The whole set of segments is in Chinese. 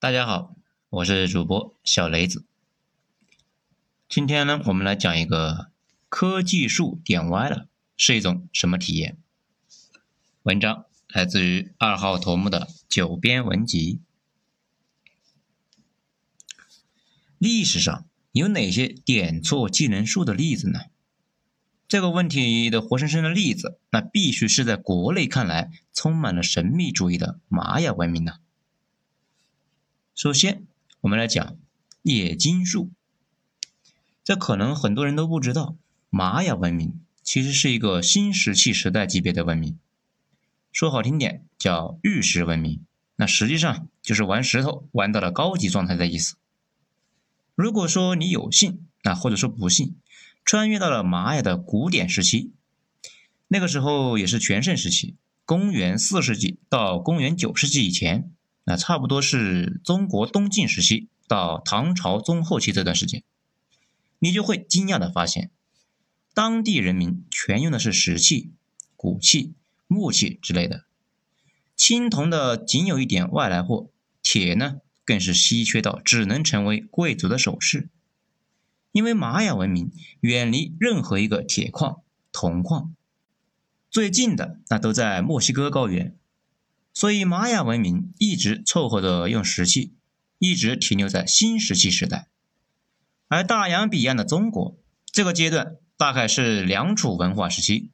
大家好，我是主播小雷子。今天呢，我们来讲一个科技树点歪了是一种什么体验。文章来自于二号头目的九编文集。历史上有哪些点错技能树的例子呢？这个问题的活生生的例子，那必须是在国内看来充满了神秘主义的玛雅文明呢。首先，我们来讲冶金术。这可能很多人都不知道，玛雅文明其实是一个新石器时代级别的文明。说好听点叫玉石文明，那实际上就是玩石头玩到了高级状态的意思。如果说你有幸，那或者说不幸，穿越到了玛雅的古典时期，那个时候也是全盛时期，公元四世纪到公元九世纪以前。那差不多是中国东晋时期到唐朝中后期这段时间，你就会惊讶的发现，当地人民全用的是石器、骨器、木器之类的，青铜的仅有一点外来货，铁呢更是稀缺到只能成为贵族的首饰，因为玛雅文明远离任何一个铁矿、铜矿，最近的那都在墨西哥高原。所以，玛雅文明一直凑合着用石器，一直停留在新石器时代。而大洋彼岸的中国，这个阶段大概是良渚文化时期，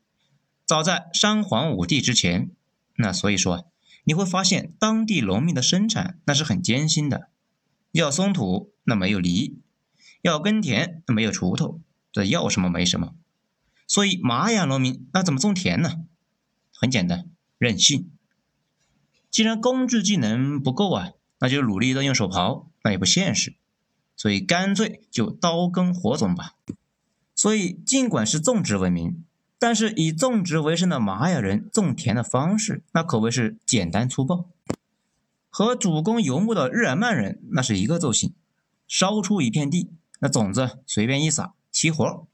早在三皇五帝之前。那所以说，你会发现当地农民的生产那是很艰辛的，要松土那没有犁，要耕田那没有锄头，这要什么没什么。所以，玛雅农民那怎么种田呢？很简单，任性。既然工具技能不够啊，那就努力的用手刨，那也不现实，所以干脆就刀耕火种吧。所以尽管是种植文明，但是以种植为生的玛雅人种田的方式，那可谓是简单粗暴，和主攻游牧的日耳曼人那是一个奏型。烧出一片地，那种子随便一撒，齐活。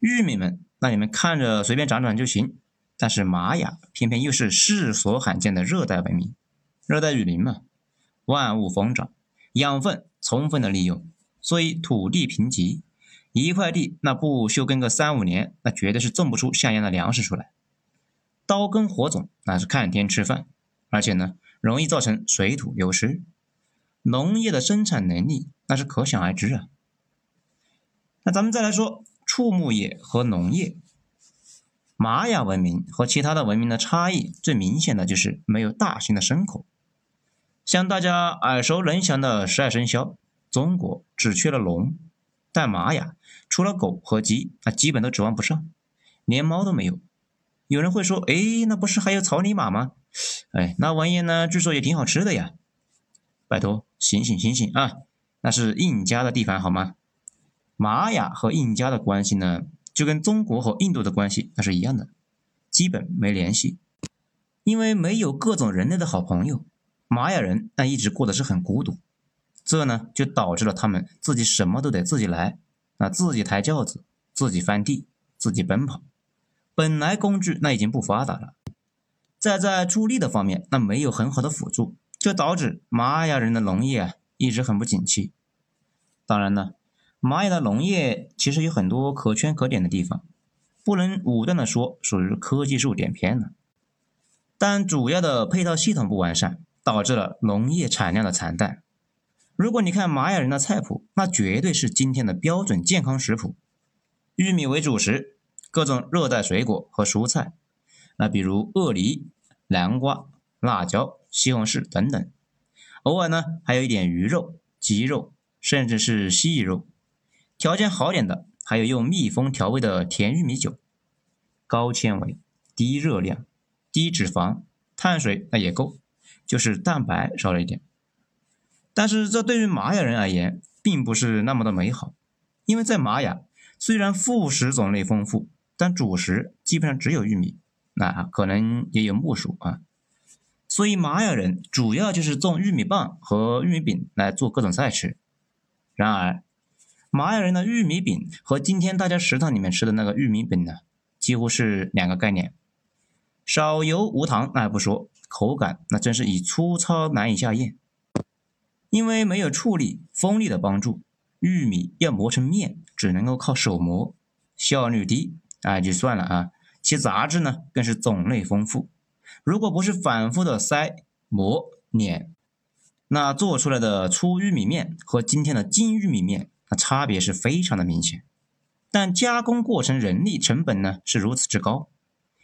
玉米们，那你们看着随便长长就行。但是玛雅偏偏又是世所罕见的热带文明，热带雨林嘛，万物疯长，养分充分的利用，所以土地贫瘠，一块地那不休耕个三五年，那绝对是种不出像样的粮食出来。刀耕火种那是看天吃饭，而且呢容易造成水土流失，农业的生产能力那是可想而知啊。那咱们再来说畜牧业和农业。玛雅文明和其他的文明的差异，最明显的就是没有大型的牲口。像大家耳熟能详的十二生肖，中国只缺了龙，但玛雅除了狗和鸡，那基本都指望不上，连猫都没有。有人会说，哎，那不是还有草泥马吗？哎，那玩意呢，据说也挺好吃的呀。拜托，醒醒醒醒啊！那是印加的地盘好吗？玛雅和印加的关系呢？就跟中国和印度的关系那是一样的，基本没联系，因为没有各种人类的好朋友，玛雅人那一直过得是很孤独，这呢就导致了他们自己什么都得自己来，那自己抬轿子，自己翻地，自己奔跑，本来工具那已经不发达了，再在助力的方面那没有很好的辅助，就导致玛雅人的农业啊一直很不景气，当然呢。玛雅的农业其实有很多可圈可点的地方，不能武断的说属于科技树点偏了，但主要的配套系统不完善，导致了农业产量的惨淡。如果你看玛雅人的菜谱，那绝对是今天的标准健康食谱，玉米为主食，各种热带水果和蔬菜，那比如鳄梨、南瓜、辣椒、西红柿等等，偶尔呢还有一点鱼肉、鸡肉，甚至是蜥蜴肉。条件好点的，还有用蜜蜂调味的甜玉米酒，高纤维、低热量、低脂肪，碳水那也够，就是蛋白少了一点。但是这对于玛雅人而言，并不是那么的美好，因为在玛雅，虽然副食种类丰富，但主食基本上只有玉米，那可能也有木薯啊。所以玛雅人主要就是种玉米棒和玉米饼来做各种菜吃。然而，玛雅人的玉米饼和今天大家食堂里面吃的那个玉米饼呢，几乎是两个概念。少油无糖那还不说，口感那真是以粗糙难以下咽。因为没有处理风力的帮助，玉米要磨成面，只能够靠手磨，效率低啊，就算了啊。其杂质呢，更是种类丰富。如果不是反复的筛、磨、碾，那做出来的粗玉米面和今天的精玉米面，那差别是非常的明显。但加工过程人力成本呢是如此之高，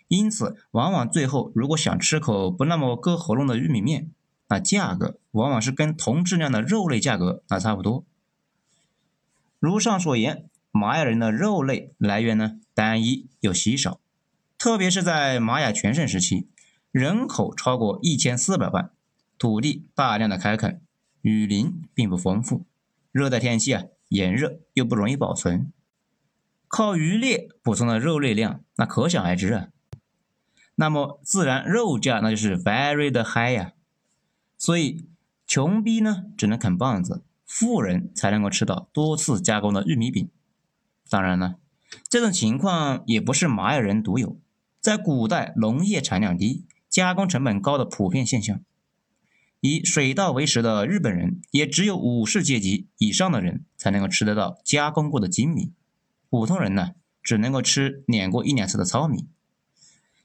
因此往往最后如果想吃口不那么割喉咙的玉米面，那价格往往是跟同质量的肉类价格那差不多。如上所言，玛雅人的肉类来源呢单一又稀少。特别是在玛雅全盛时期，人口超过一千四百万，土地大量的开垦，雨林并不丰富，热带天气啊炎热又不容易保存，靠渔猎补充的肉类量那可想而知啊。那么自然肉价那就是 very 的 high 呀，所以穷逼呢只能啃棒子，富人才能够吃到多次加工的玉米饼。当然了，这种情况也不是玛雅人独有。在古代，农业产量低、加工成本高的普遍现象。以水稻为食的日本人，也只有武士阶级以上的人才能够吃得到加工过的精米，普通人呢，只能够吃碾过一两次的糙米。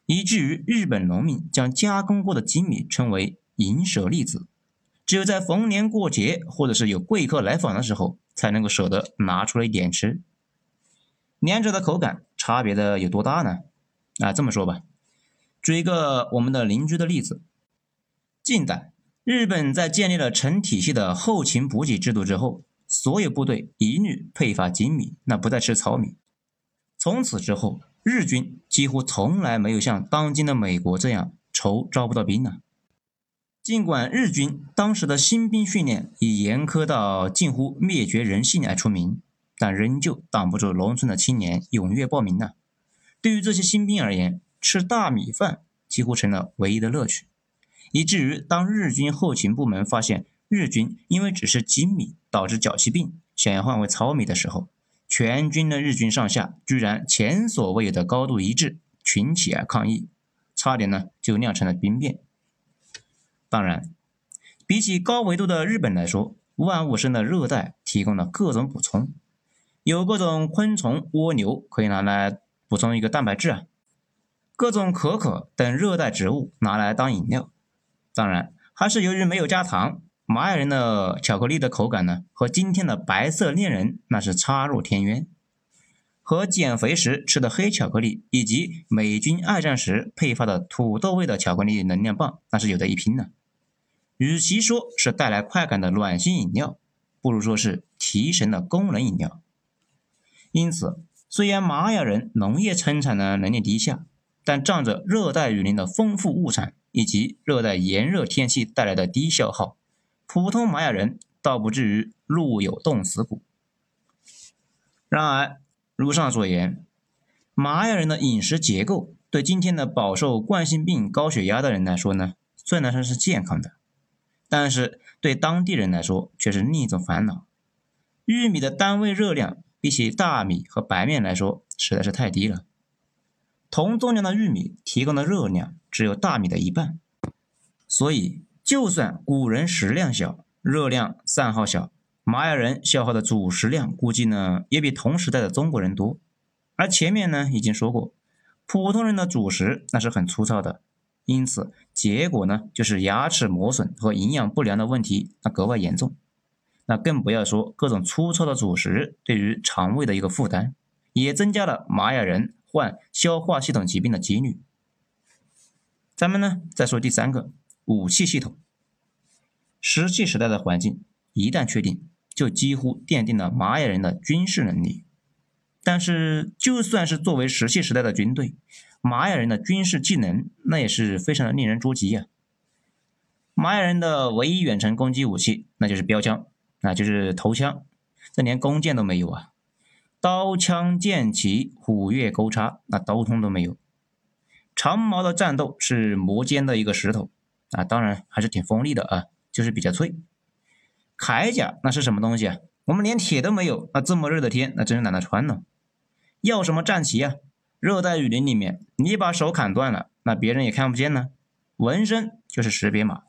以至于日本农民将加工过的精米称为“银舍利子”，只有在逢年过节或者是有贵客来访的时候，才能够舍得拿出来一点吃。两者的口感差别的有多大呢？啊，这么说吧，举一个我们的邻居的例子。近代，日本在建立了成体系的后勤补给制度之后，所有部队一律配发精米，那不再吃糙米。从此之后，日军几乎从来没有像当今的美国这样愁招不到兵了。尽管日军当时的新兵训练以严苛到近乎灭绝人性而出名，但仍旧挡不住农村的青年踊跃报名呢。对于这些新兵而言，吃大米饭几乎成了唯一的乐趣，以至于当日军后勤部门发现日军因为只是精米导致脚气病，想要换为糙米的时候，全军的日军上下居然前所未有的高度一致，群起而抗议，差点呢就酿成了兵变。当然，比起高纬度的日本来说，万物生的热带提供了各种补充，有各种昆虫、蜗牛可以拿来。补充一个蛋白质啊，各种可可等热带植物拿来当饮料。当然，还是由于没有加糖，玛雅人的巧克力的口感呢，和今天的白色恋人那是差若天渊。和减肥时吃的黑巧克力，以及美军二战时配发的土豆味的巧克力能量棒，那是有的一拼的。与其说是带来快感的暖心饮料，不如说是提神的功能饮料。因此。虽然玛雅人农业生产的能力低下，但仗着热带雨林的丰富物产以及热带炎热天气带来的低消耗，普通玛雅人倒不至于路有冻死骨。然而，如上所言，玛雅人的饮食结构对今天的饱受冠心病、高血压的人来说呢，虽然说是健康的，但是对当地人来说却是另一种烦恼。玉米的单位热量。比起大米和白面来说，实在是太低了。同重量的玉米提供的热量只有大米的一半，所以就算古人食量小，热量散耗小，玛雅人消耗的主食量估计呢也比同时代的中国人多。而前面呢已经说过，普通人的主食那是很粗糙的，因此结果呢就是牙齿磨损和营养不良的问题那格外严重。那更不要说各种粗糙的主食对于肠胃的一个负担，也增加了玛雅人患消化系统疾病的几率。咱们呢再说第三个武器系统。石器时代的环境一旦确定，就几乎奠定了玛雅人的军事能力。但是就算是作为石器时代的军队，玛雅人的军事技能那也是非常的令人捉急呀。玛雅人的唯一远程攻击武器那就是标枪。那就是头枪，这连弓箭都没有啊！刀枪剑戟虎跃钩叉，那刀通都没有。长矛的战斗是磨尖的一个石头啊，当然还是挺锋利的啊，就是比较脆。铠甲那是什么东西啊？我们连铁都没有，那这么热的天，那真是懒得穿了。要什么战旗啊？热带雨林里面，你把手砍断了，那别人也看不见呢。纹身就是识别码。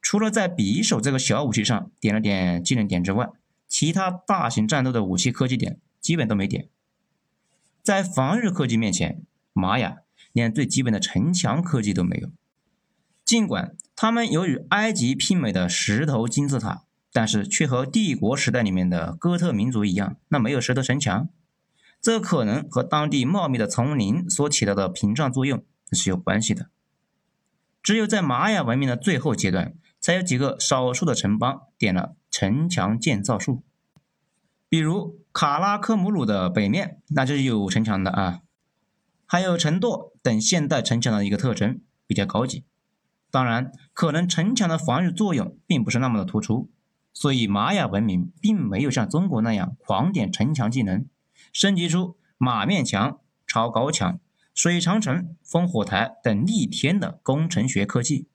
除了在匕首这个小武器上点了点技能点之外，其他大型战斗的武器科技点基本都没点。在防御科技面前，玛雅连最基本的城墙科技都没有。尽管他们有与埃及媲美的石头金字塔，但是却和帝国时代里面的哥特民族一样，那没有石头城墙。这可能和当地茂密的丛林所起到的屏障作用是有关系的。只有在玛雅文明的最后阶段，才有几个少数的城邦点了城墙建造术。比如卡拉科姆鲁的北面，那就是有城墙的啊。还有城垛等现代城墙的一个特征，比较高级。当然，可能城墙的防御作用并不是那么的突出，所以玛雅文明并没有像中国那样狂点城墙技能，升级出马面墙、超高墙。水长城、烽火台等逆天的工程学科技，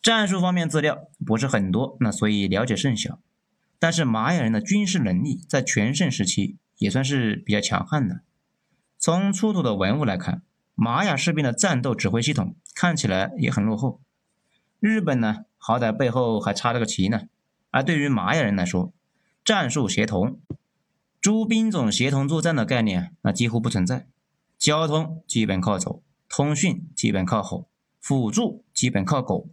战术方面资料不是很多，那所以了解甚小。但是玛雅人的军事能力在全盛时期也算是比较强悍的。从出土的文物来看，玛雅士兵的战斗指挥系统看起来也很落后。日本呢，好歹背后还插了个旗呢。而对于玛雅人来说，战术协同、诸兵种协同作战的概念那几乎不存在。交通基本靠走，通讯基本靠吼，辅助基本靠狗。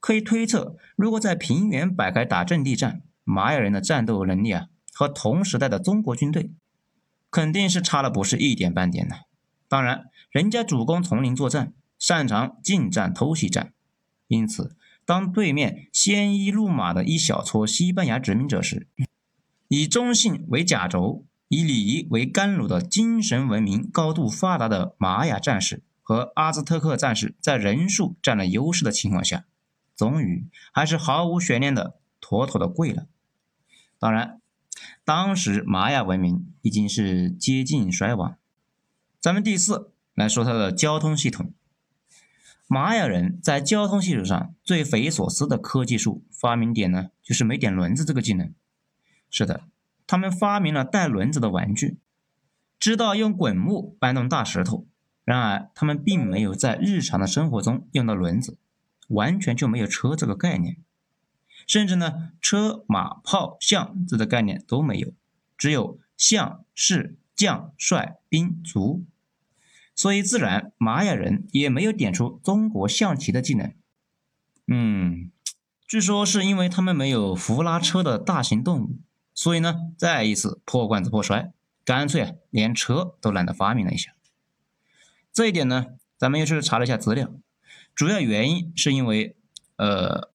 可以推测，如果在平原摆开打阵地战，玛雅人的战斗能力啊，和同时代的中国军队肯定是差了不是一点半点的。当然，人家主攻丛林作战，擅长近战偷袭战，因此，当对面鲜衣怒马的一小撮西班牙殖民者时，以中性为甲轴。以礼仪为甘露的精神文明高度发达的玛雅战士和阿兹特克战士在人数占了优势的情况下，终于还是毫无悬念的妥妥的跪了。当然，当时玛雅文明已经是接近衰亡。咱们第四来说它的交通系统。玛雅人在交通系统上最匪夷所思的科技术发明点呢，就是没点轮子这个技能。是的。他们发明了带轮子的玩具，知道用滚木搬动大石头。然而，他们并没有在日常的生活中用到轮子，完全就没有车这个概念。甚至呢，车马炮象这个概念都没有，只有象士将帅兵卒。所以，自然玛雅人也没有点出中国象棋的技能。嗯，据说是因为他们没有扶拉车的大型动物。所以呢，再一次破罐子破摔，干脆啊，连车都懒得发明了一下。这一点呢，咱们又是查了一下资料，主要原因是因为，呃，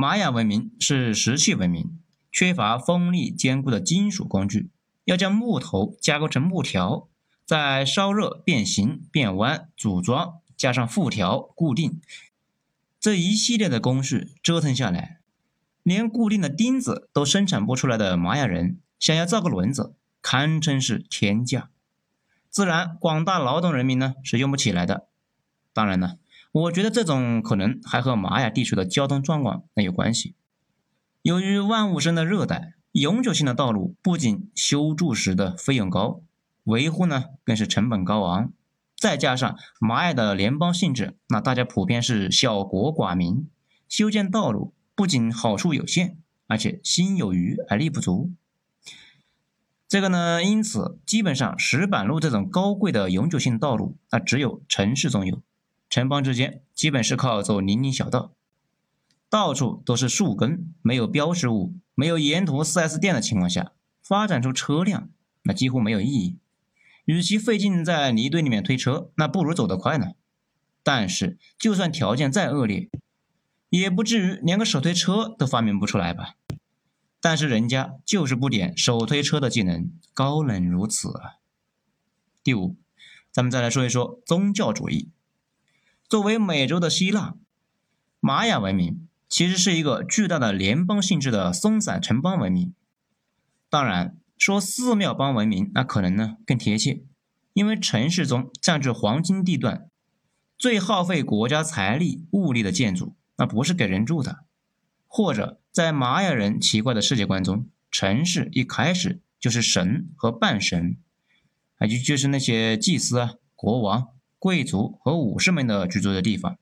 玛雅文明是石器文明，缺乏锋利坚固的金属工具，要将木头加工成木条，再烧热变形变弯组装，加上复条固定，这一系列的工序折腾下来。连固定的钉子都生产不出来的玛雅人，想要造个轮子，堪称是天价。自然，广大劳动人民呢是用不起来的。当然了，我觉得这种可能还和玛雅地区的交通状况很有关系。由于万物生的热带，永久性的道路不仅修筑时的费用高，维护呢更是成本高昂。再加上玛雅的联邦性质，那大家普遍是小国寡民，修建道路。不仅好处有限，而且心有余而力不足。这个呢，因此基本上石板路这种高贵的永久性道路，那只有城市中有。城邦之间基本是靠走泥泞小道，到处都是树根，没有标识物，没有沿途 4S 店的情况下，发展出车辆那几乎没有意义。与其费劲在泥堆里面推车，那不如走得快呢。但是，就算条件再恶劣，也不至于连个手推车都发明不出来吧？但是人家就是不点手推车的技能，高冷如此啊！第五，咱们再来说一说宗教主义。作为美洲的希腊，玛雅文明其实是一个巨大的联邦性质的松散城邦文明。当然，说寺庙邦文明那可能呢更贴切，因为城市中占据黄金地段、最耗费国家财力物力的建筑。那不是给人住的，或者在玛雅人奇怪的世界观中，城市一开始就是神和半神，啊，就就是那些祭司啊、国王、贵族和武士们的居住的地方。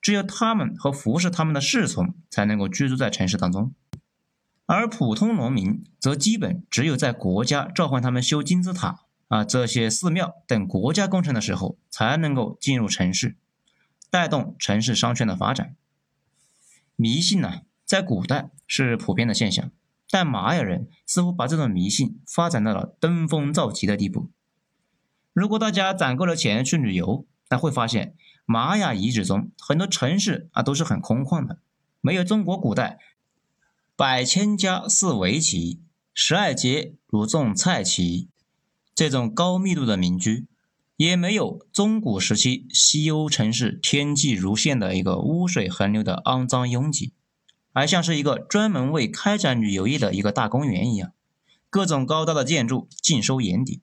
只有他们和服侍他们的侍从才能够居住在城市当中，而普通农民则基本只有在国家召唤他们修金字塔啊这些寺庙等国家工程的时候，才能够进入城市，带动城市商圈的发展。迷信呢，在古代是普遍的现象，但玛雅人似乎把这种迷信发展到了登峰造极的地步。如果大家攒够了钱去旅游，那会发现玛雅遗址中很多城市啊都是很空旷的，没有中国古代百千家似围棋、十二街如种菜畦这种高密度的民居。也没有中古时期西欧城市天际如线的一个污水横流的肮脏拥挤，而像是一个专门为开展旅游业的一个大公园一样，各种高大的建筑尽收眼底。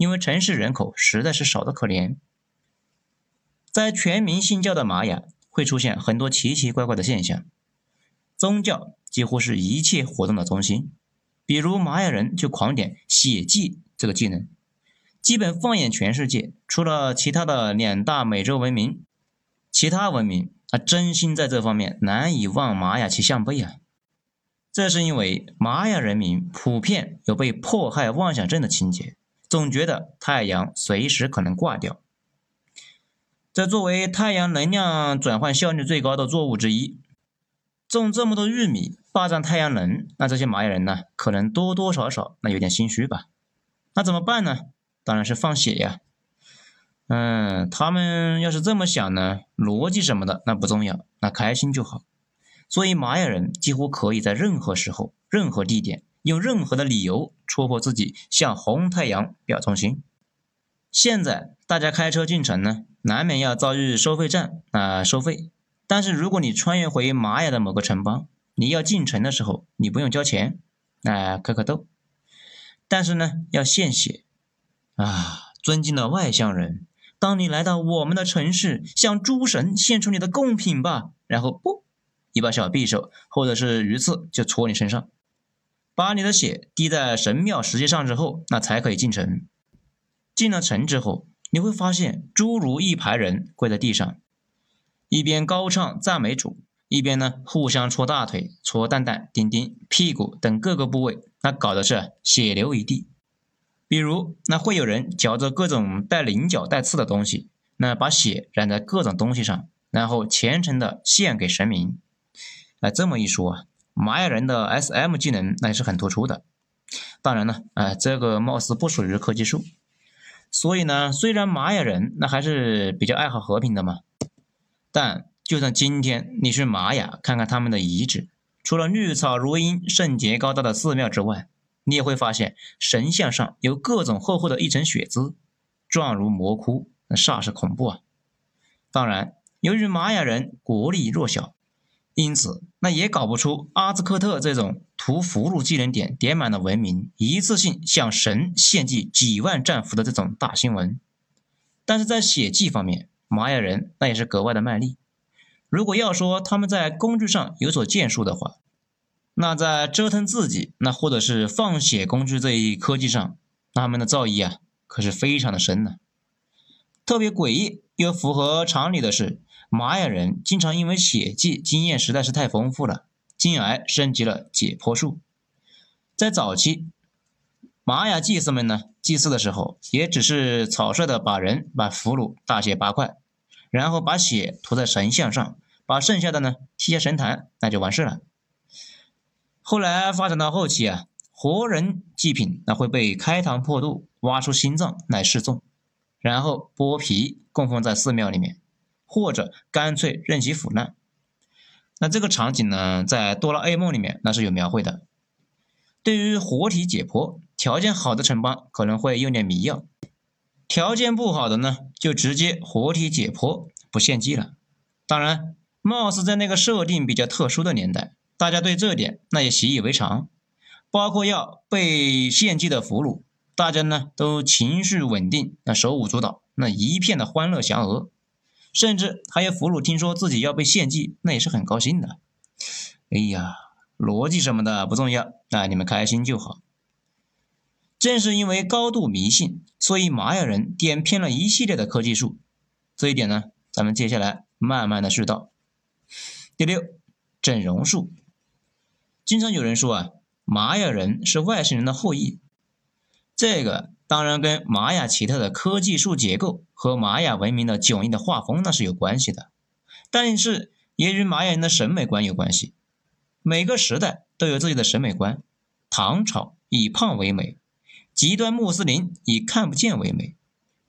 因为城市人口实在是少得可怜，在全民信教的玛雅会出现很多奇奇怪怪的现象，宗教几乎是一切活动的中心。比如玛雅人就狂点血祭这个技能。基本放眼全世界，除了其他的两大美洲文明，其他文明啊，真心在这方面难以望玛雅其项背啊。这是因为玛雅人民普遍有被迫害妄想症的情节，总觉得太阳随时可能挂掉。这作为太阳能量转换效率最高的作物之一，种这么多玉米霸占太阳能，那这些玛雅人呢，可能多多少少那有点心虚吧？那怎么办呢？当然是放血呀，嗯，他们要是这么想呢，逻辑什么的那不重要，那开心就好。所以玛雅人几乎可以在任何时候、任何地点，用任何的理由戳破自己向红太阳表忠心。现在大家开车进城呢，难免要遭遇收费站啊收费。但是如果你穿越回玛雅的某个城邦，你要进城的时候，你不用交钱，那可可豆。但是呢，要献血。啊，尊敬的外乡人，当你来到我们的城市，向诸神献出你的贡品吧。然后，不，一把小匕首或者是鱼刺就戳你身上，把你的血滴在神庙石阶上之后，那才可以进城。进了城之后，你会发现诸如一排人跪在地上，一边高唱赞美主，一边呢互相戳大腿、戳蛋蛋、丁丁、屁股等各个部位，那搞的是血流一地。比如，那会有人嚼着各种带棱角、带刺的东西，那把血染在各种东西上，然后虔诚的献给神明。那这么一说啊，玛雅人的 S.M 技能那也是很突出的。当然了，啊，这个貌似不属于科技树。所以呢，虽然玛雅人那还是比较爱好和平的嘛，但就算今天你去玛雅看看他们的遗址，除了绿草如茵、圣洁高大的寺庙之外，你也会发现神像上有各种厚厚的一层血渍，状如魔窟，那煞是恐怖啊！当然，由于玛雅人国力弱小，因此那也搞不出阿兹克特这种图俘虏技能点点满的文明，一次性向神献祭几万战俘的这种大新闻。但是在血祭方面，玛雅人那也是格外的卖力。如果要说他们在工具上有所建树的话，那在折腾自己，那或者是放血工具这一科技上，他们的造诣啊，可是非常的深呢。特别诡异又符合常理的是，玛雅人经常因为血祭经验实在是太丰富了，进而升级了解剖术。在早期，玛雅祭司们呢，祭祀的时候也只是草率的把人把俘虏大卸八块，然后把血涂在神像上，把剩下的呢贴神坛，那就完事了。后来发展到后期啊，活人祭品那会被开膛破肚，挖出心脏来示众，然后剥皮供奉在寺庙里面，或者干脆任其腐烂。那这个场景呢，在哆啦 A 梦里面那是有描绘的。对于活体解剖，条件好的城邦可能会用点迷药，条件不好的呢，就直接活体解剖不献祭了。当然，貌似在那个设定比较特殊的年代。大家对这点那也习以为常，包括要被献祭的俘虏，大家呢都情绪稳定，那手舞足蹈，那一片的欢乐祥和，甚至还有俘虏听说自己要被献祭，那也是很高兴的。哎呀，逻辑什么的不重要，那你们开心就好。正是因为高度迷信，所以玛雅人点偏了一系列的科技树，这一点呢，咱们接下来慢慢的说到。第六，整容术。经常有人说啊，玛雅人是外星人的后裔，这个当然跟玛雅奇特的科技树结构和玛雅文明的迥异的画风那是有关系的，但是也与玛雅人的审美观有关系。每个时代都有自己的审美观，唐朝以胖为美，极端穆斯林以看不见为美，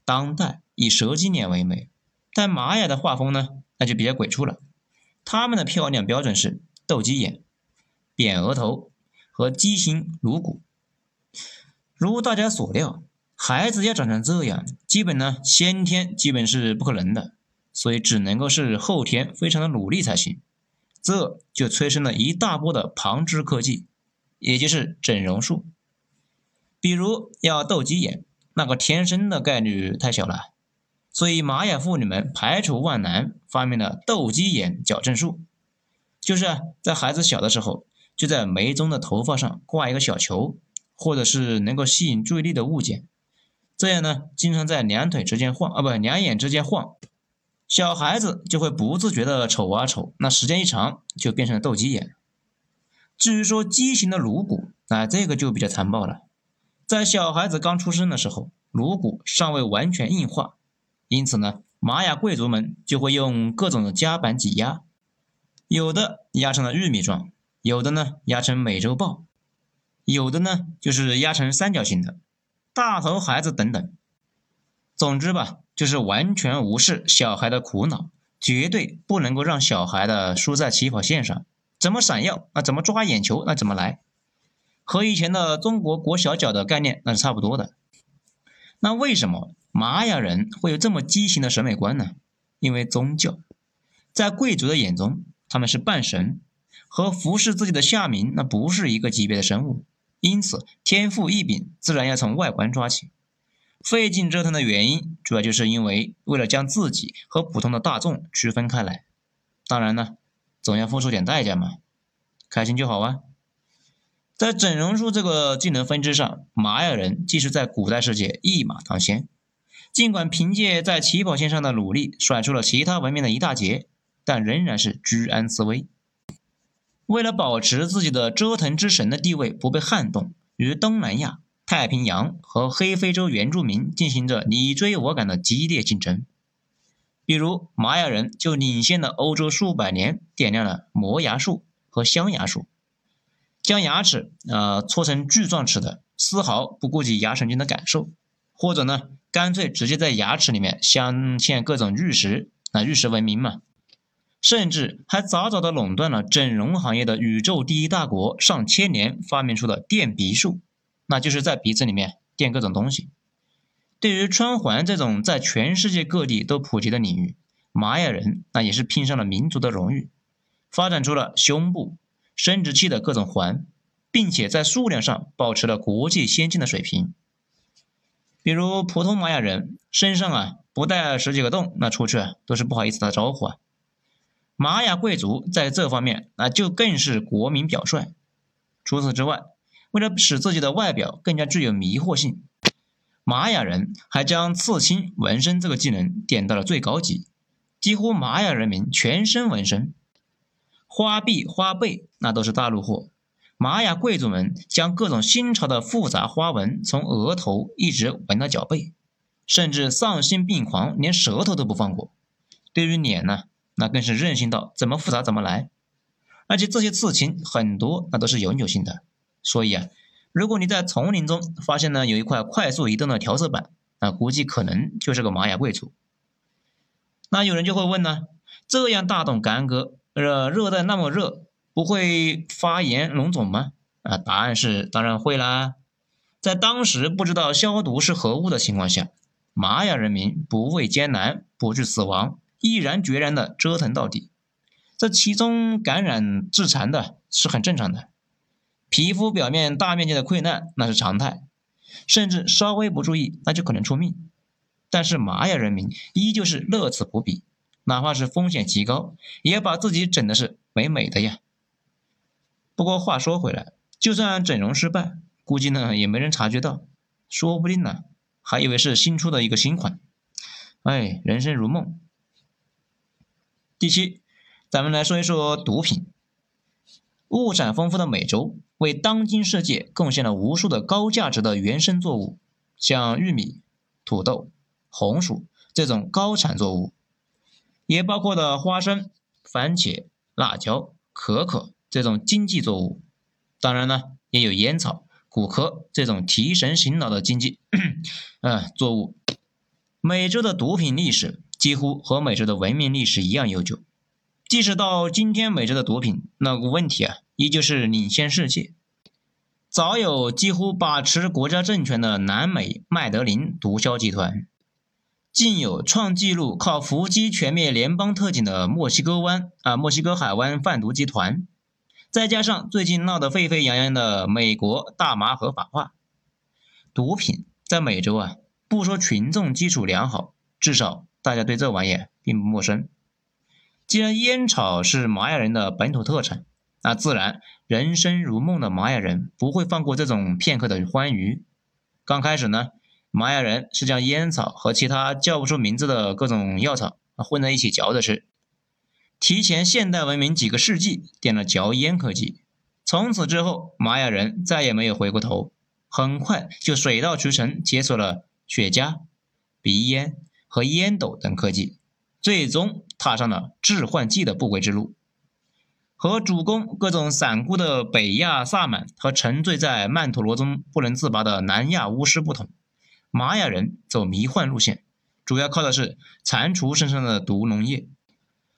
当代以蛇精脸为美。但玛雅的画风呢，那就比较鬼畜了。他们的漂亮标准是斗鸡眼、扁额头和畸形颅骨。如大家所料，孩子要长成这样，基本呢先天基本是不可能的，所以只能够是后天非常的努力才行。这就催生了一大波的旁支科技，也就是整容术。比如要斗鸡眼，那个天生的概率太小了。所以，玛雅妇女们排除万难，发明了斗鸡眼矫正术，就是在孩子小的时候，就在眉中的头发上挂一个小球，或者是能够吸引注意力的物件，这样呢，经常在两腿之间晃啊，不，两眼之间晃，小孩子就会不自觉的瞅啊瞅，那时间一长就变成了斗鸡眼。至于说畸形的颅骨，那这个就比较残暴了，在小孩子刚出生的时候，颅骨尚未完全硬化。因此呢，玛雅贵族们就会用各种的夹板挤压，有的压成了玉米状，有的呢压成美洲豹，有的呢就是压成三角形的大头孩子等等。总之吧，就是完全无视小孩的苦恼，绝对不能够让小孩的输在起跑线上，怎么闪耀那怎么抓眼球那怎么来，和以前的中国裹小脚的概念那是差不多的。那为什么？玛雅人会有这么畸形的审美观呢？因为宗教，在贵族的眼中，他们是半神，和服侍自己的下民那不是一个级别的生物，因此天赋异禀自然要从外观抓起。费劲折腾的原因，主要就是因为为了将自己和普通的大众区分开来。当然呢，总要付出点代价嘛，开心就好啊。在整容术这个技能分支上，玛雅人既是在古代世界一马当先。尽管凭借在起跑线上的努力甩出了其他文明的一大截，但仍然是居安思危。为了保持自己的折腾之神的地位不被撼动，与东南亚、太平洋和黑非洲原住民进行着你追我赶的激烈竞争。比如，玛雅人就领先了欧洲数百年，点亮了磨牙术和镶牙术，将牙齿啊搓成锯状齿的，丝毫不顾及牙神经的感受，或者呢？干脆直接在牙齿里面镶嵌各种玉石，那玉石文明嘛，甚至还早早的垄断了整容行业的宇宙第一大国上千年发明出的垫鼻术，那就是在鼻子里面垫各种东西。对于穿环这种在全世界各地都普及的领域，玛雅人那也是拼上了民族的荣誉，发展出了胸部、生殖器的各种环，并且在数量上保持了国际先进的水平。比如普通玛雅人身上啊不带十几个洞，那出去啊都是不好意思打招呼啊。玛雅贵族在这方面那就更是国民表率。除此之外，为了使自己的外表更加具有迷惑性，玛雅人还将刺青纹身这个技能点到了最高级，几乎玛雅人民全身纹身，花臂花背那都是大陆货。玛雅贵族们将各种新潮的复杂花纹从额头一直纹到脚背，甚至丧心病狂，连舌头都不放过。对于脸呢，那更是任性到怎么复杂怎么来。而且这些刺青很多，那都是永久性的。所以啊，如果你在丛林中发现呢有一块快速移动的调色板，那估计可能就是个玛雅贵族。那有人就会问呢，这样大动干戈，热热带那么热。不会发炎脓肿吗？啊，答案是当然会啦。在当时不知道消毒是何物的情况下，玛雅人民不畏艰难，不惧死亡，毅然决然的折腾到底。这其中感染致残的是很正常的，皮肤表面大面积的溃烂那是常态，甚至稍微不注意那就可能出命。但是玛雅人民依旧是乐此不疲，哪怕是风险极高，也把自己整的是美美的呀。不过话说回来，就算整容失败，估计呢也没人察觉到，说不定呢还以为是新出的一个新款。哎，人生如梦。第七，咱们来说一说毒品。物产丰富的美洲为当今世界贡献了无数的高价值的原生作物，像玉米、土豆、红薯这种高产作物，也包括的花生、番茄、辣椒、可可这种经济作物。当然呢，也有烟草、骨科这种提神醒脑的经济嗯 作物。美洲的毒品历史几乎和美洲的文明历史一样悠久。即使到今天，美洲的毒品那个问题啊，依旧是领先世界。早有几乎把持国家政权的南美麦德林毒枭集团，竟有创纪录靠伏击全面联邦特警的墨西哥湾啊墨西哥海湾贩毒集团，再加上最近闹得沸沸扬扬的美国大麻合法化，毒品在美洲啊，不说群众基础良好，至少大家对这玩意并不陌生。既然烟草是玛雅人的本土特产，那自然人生如梦的玛雅人不会放过这种片刻的欢愉。刚开始呢，玛雅人是将烟草和其他叫不出名字的各种药草混在一起嚼着吃，提前现代文明几个世纪点了嚼烟科技。从此之后，玛雅人再也没有回过头，很快就水到渠成解锁了雪茄、鼻烟和烟斗等科技。最终踏上了致幻剂的不归之路。和主攻各种散菇的北亚萨满和沉醉在曼陀罗中不能自拔的南亚巫师不同，玛雅人走迷幻路线，主要靠的是蟾蜍身上的毒脓液，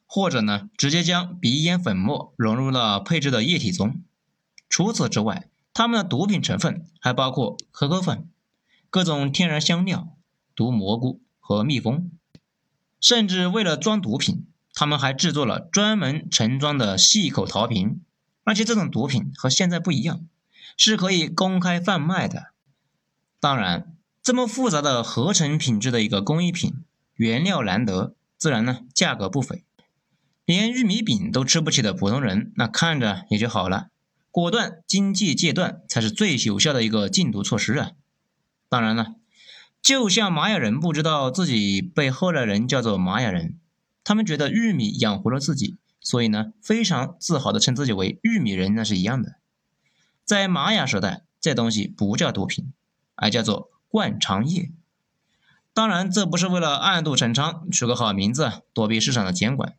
或者呢直接将鼻烟粉末融入了配置的液体中。除此之外，他们的毒品成分还包括可可粉、各种天然香料、毒蘑菇和蜜蜂。甚至为了装毒品，他们还制作了专门盛装的细口陶瓶，而且这种毒品和现在不一样，是可以公开贩卖的。当然，这么复杂的合成品质的一个工艺品，原料难得，自然呢价格不菲。连玉米饼都吃不起的普通人，那看着也就好了。果断经济戒断才是最有效的一个禁毒措施啊！当然了。就像玛雅人不知道自己被后来人叫做玛雅人，他们觉得玉米养活了自己，所以呢非常自豪的称自己为玉米人，那是一样的。在玛雅时代，这东西不叫毒品，而叫做灌肠液。当然，这不是为了暗度陈仓取个好名字躲避市场的监管，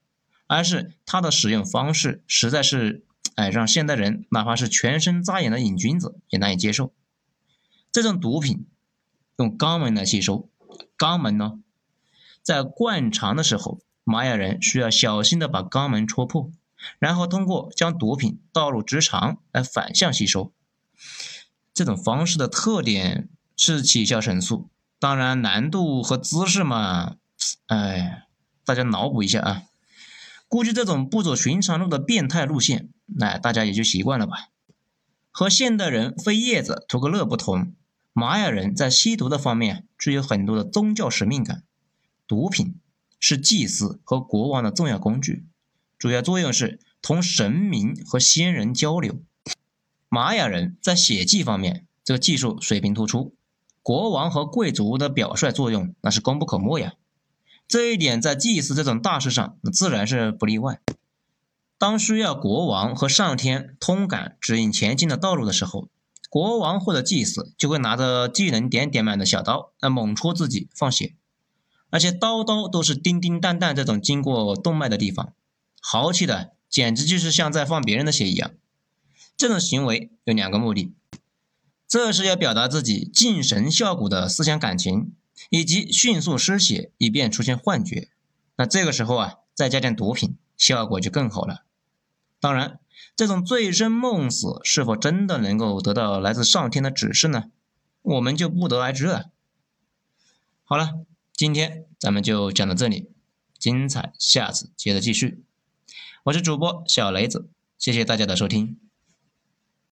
而是它的使用方式实在是，哎，让现代人哪怕是全身扎眼的瘾君子也难以接受。这种毒品。用肛门来吸收，肛门呢，在灌肠的时候，玛雅人需要小心的把肛门戳破，然后通过将毒品倒入直肠来反向吸收。这种方式的特点是起效神速，当然难度和姿势嘛，哎，大家脑补一下啊。估计这种不走寻常路的变态路线，那大家也就习惯了吧。和现代人飞叶子图个乐不同。玛雅人在吸毒的方面具有很多的宗教使命感，毒品是祭祀和国王的重要工具，主要作用是同神明和仙人交流。玛雅人在血祭方面，这个技术水平突出，国王和贵族的表率作用那是功不可没呀。这一点在祭祀这种大事上，那自然是不例外。当需要国王和上天通感指引前进的道路的时候。国王或者祭司就会拿着技能点点满的小刀，来猛戳自己放血，而且刀刀都是叮叮当当这种经过动脉的地方，豪气的简直就是像在放别人的血一样。这种行为有两个目的，这是要表达自己敬神效古的思想感情，以及迅速失血以便出现幻觉。那这个时候啊，再加点毒品，效果就更好了。当然。这种醉生梦死是否真的能够得到来自上天的指示呢？我们就不得而知了。好了，今天咱们就讲到这里，精彩下次接着继续。我是主播小雷子，谢谢大家的收听。